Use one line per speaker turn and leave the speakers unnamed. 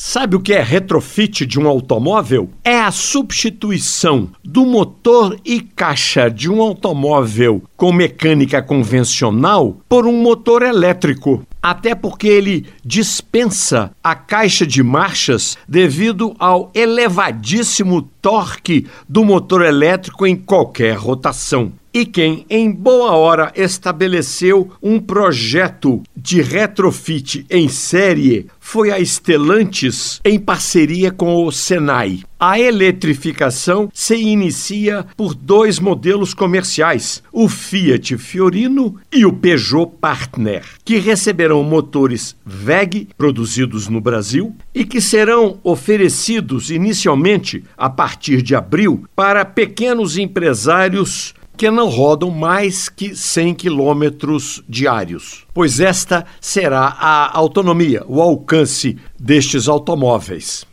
Sabe o que é retrofit de um automóvel? É a substituição do motor e caixa de um automóvel com mecânica convencional por um motor elétrico. Até porque ele dispensa a caixa de marchas devido ao elevadíssimo torque do motor elétrico em qualquer rotação e quem, em boa hora, estabeleceu um projeto de retrofit em série foi a Stellantis em parceria com o Senai. A eletrificação se inicia por dois modelos comerciais, o Fiat Fiorino e o Peugeot Partner, que receberão motores VEG produzidos no Brasil e que serão oferecidos inicialmente a partir de abril para pequenos empresários que não rodam mais que 100 quilômetros diários, pois esta será a autonomia, o alcance destes automóveis.